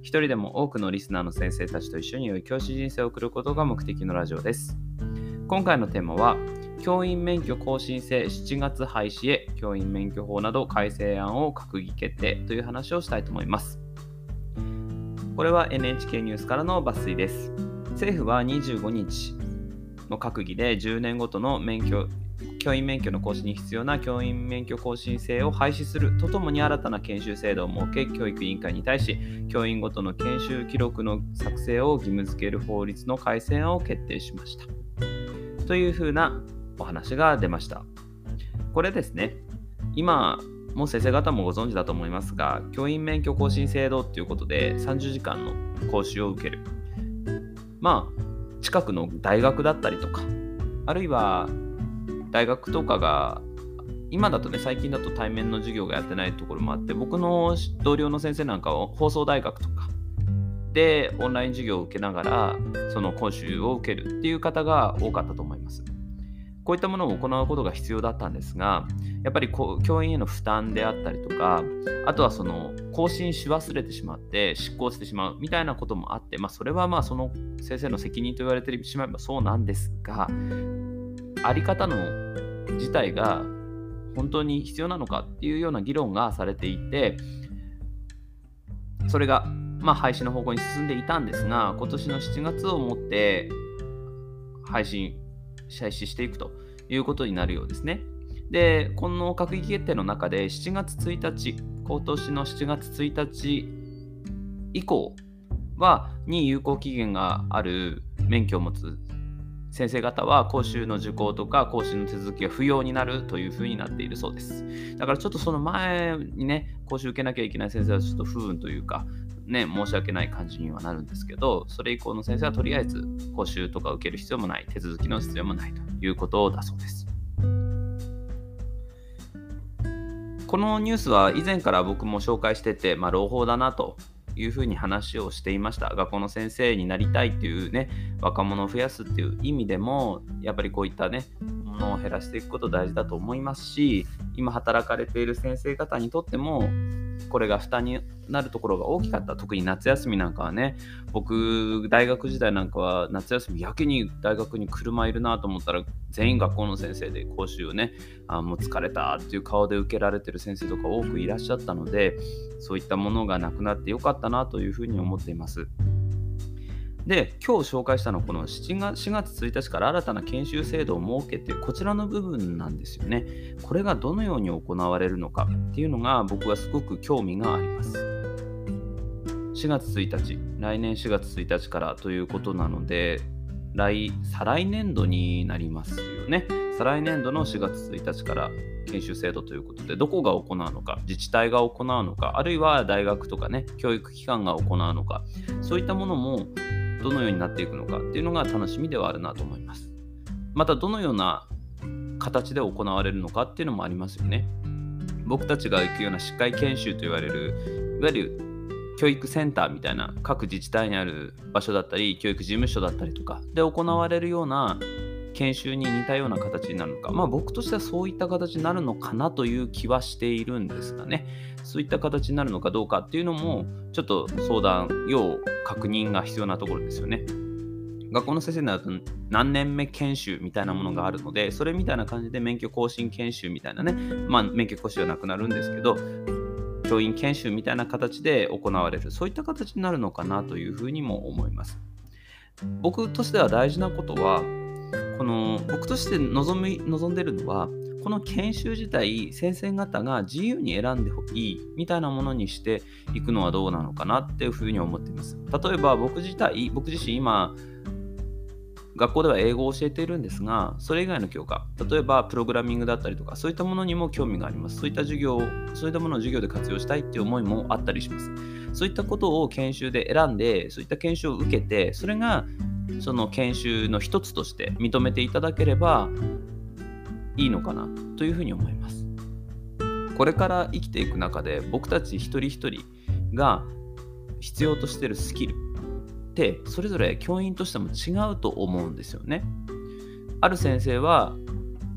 一人でも多くのリスナーの先生たちと一緒に良い教師人生を送ることが目的のラジオです。今回のテーマは、教員免許更新制7月廃止へ教員免許法など改正案を閣議決定という話をしたいと思います。これは NHK ニュースからの抜粋です。政府は25日の閣議で10年ごとの免許教員免許の更新に必要な教員免許更新制を廃止するとともに新たな研修制度を設け教育委員会に対し教員ごとの研修記録の作成を義務付ける法律の改正を決定しました。というふうなお話が出ました。これですね、今、も先生方もご存知だと思いますが、教員免許更新制度ということで30時間の講習を受ける。まあ、近くの大学だったりとか、あるいは大学とかが、今だとね、最近だと対面の授業がやってないところもあって、僕の同僚の先生なんかは放送大学とかでオンライン授業を受けながら、その講習を受けるっていう方が多かったと思います。こういったものを行うことが必要だったんですが、やっぱりこう教員への負担であったりとか、あとはその更新し忘れてしまって執行してしまうみたいなこともあって、まあ、それはまあその先生の責任と言われてしまえばそうなんですが、あり方の自体が本当に必要なのかっていうような議論がされていて、それがまあ廃止の方向に進んでいたんですが、今年の7月をもって配信廃止していくということになるようですね。で、この閣議決定の中で7月1日、今年の7月1日以降は、に有効期限がある免許を持つ先生方は講習の受講とか講習の手続きが不要になるというふうになっているそうです。だからちょっとその前にね、講習受けなきゃいけない先生はちょっと不運というか、ね、申し訳ない感じにはなるんですけど、それ以降の先生はとりあえず講習とか受ける必要もない、手続きの必要もないということだそうです。このニュースは以前から僕も紹介してて、まあ、朗報だなというふうに話をしていました。学校の先生になりたいっていうね、若者を増やすっていう意味でも、やっぱりこういったね、ものを減らしていくこと大事だと思いますし、今働かれている先生方にとっても、これが負担になるところが大きかった。特に夏休みなんかはね、僕、大学時代なんかは夏休みやけに大学に車いるなと思ったら、全員学校の先生で講習をね、あもう疲れたっていう顔で受けられてる先生とか多くいらっしゃったので、そういったものがなくなってよかったなというふうに思っています。で、今日紹介したのはこの7月 ,4 月1日から新たな研修制度を設けてこちらの部分なんですよね。これがどのように行われるのかっていうのが僕はすごく興味があります。4月1日、来年4月1日からということなので、来、再来年度になりますよね。再来年度の4月1日から研修制度ということで、どこが行うのか、自治体が行うのか、あるいは大学とかね、教育機関が行うのか、そういったものもどのようになっていくのかっていうのが楽しみではあるなと思います。またどのような形で行われるのかっていうのもありますよね。僕たちが行くような司会研修と言われるいわゆる教育センターみたいな各自治体にある場所だったり教育事務所だったりとかで行われるような研修に似たような形になるのか、まあ僕としてはそういった形になるのかなという気はしているんですがね、そういった形になるのかどうかっていうのも、ちょっと相談、要確認が必要なところですよね。学校の先生になると何年目研修みたいなものがあるので、それみたいな感じで免許更新研修みたいなね、まあ免許更新はなくなるんですけど、教員研修みたいな形で行われる、そういった形になるのかなというふうにも思います。僕としては大事なことは、この僕として望み望んでるのはこの研修自体先生方が自由に選んでいいみたいなものにしていくのはどうなのかなっていうふうに思っています例えば僕自体僕自身今学校では英語を教えているんですが、それ以外の教科、例えばプログラミングだったりとか、そういったものにも興味があります。そういった授業、そういったものを授業で活用したいっていう思いもあったりします。そういったことを研修で選んで、そういった研修を受けて、それがその研修の一つとして認めていただければいいのかなというふうに思います。これから生きていく中で僕たち一人一人が必要としてるスキルってそれぞれ教員としても違うと思うんですよね。ある先生は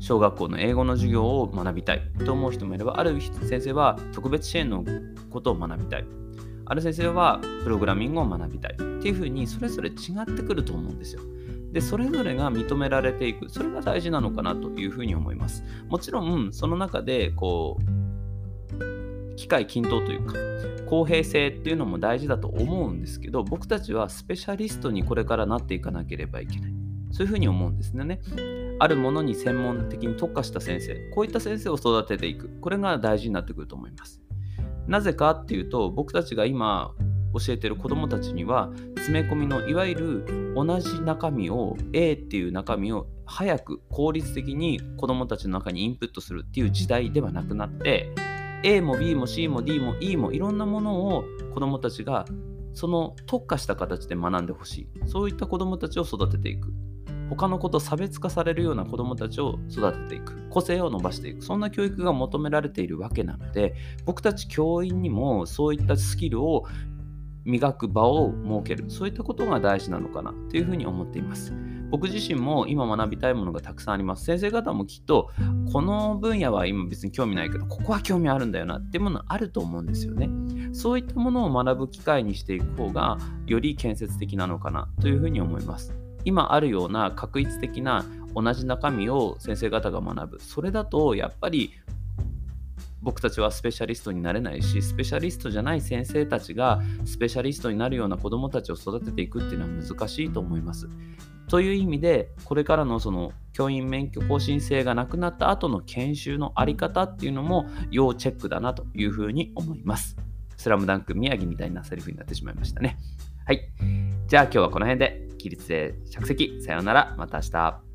小学校の英語の授業を学びたいと思う人もいればある先生は特別支援のことを学びたいある先生はプログラミングを学びたいっていうふうにそれぞれ違ってくると思うんですよ。で、それぞれが認められていく、それが大事なのかなというふうに思います。もちろん、その中で、こう、機械均等というか、公平性っていうのも大事だと思うんですけど、僕たちはスペシャリストにこれからなっていかなければいけない。そういうふうに思うんですね。あるものに専門的に特化した先生、こういった先生を育てていく。これが大事になってくると思います。なぜかっていうと、僕たちが今教えてる子どもたちには詰め込みのいわゆる同じ中身を A っていう中身を早く効率的に子どもたちの中にインプットするっていう時代ではなくなって A も B も C も D も E もいろんなものを子どもたちがその特化した形で学んでほしい。そういった子どもたちを育てていく。他の子と差別化されるような子どもたちを育てていく。個性を伸ばしていく。そんな教育が求められているわけなので僕たち教員にもそういったスキルを磨く場を設ける。そういったことが大事なのかなというふうに思っています。僕自身も今学びたいものがたくさんあります。先生方もきっとこの分野は今別に興味ないけどここは興味あるんだよなっていうものあると思うんですよね。そういったものを学ぶ機会にしていく方がより建設的なのかなというふうに思います。今あるような確一的な同じ中身を先生方が学ぶそれだとやっぱり僕たちはスペシャリストになれないしスペシャリストじゃない先生たちがスペシャリストになるような子どもたちを育てていくっていうのは難しいと思います。という意味でこれからのその教員免許更新制がなくなった後の研修の在り方っていうのも要チェックだなというふうに思います。スラムダンク宮城みたいなセリフになってしまいましたね。はい。じゃあ今日はこの辺で起立で着席。さようなら。また明日。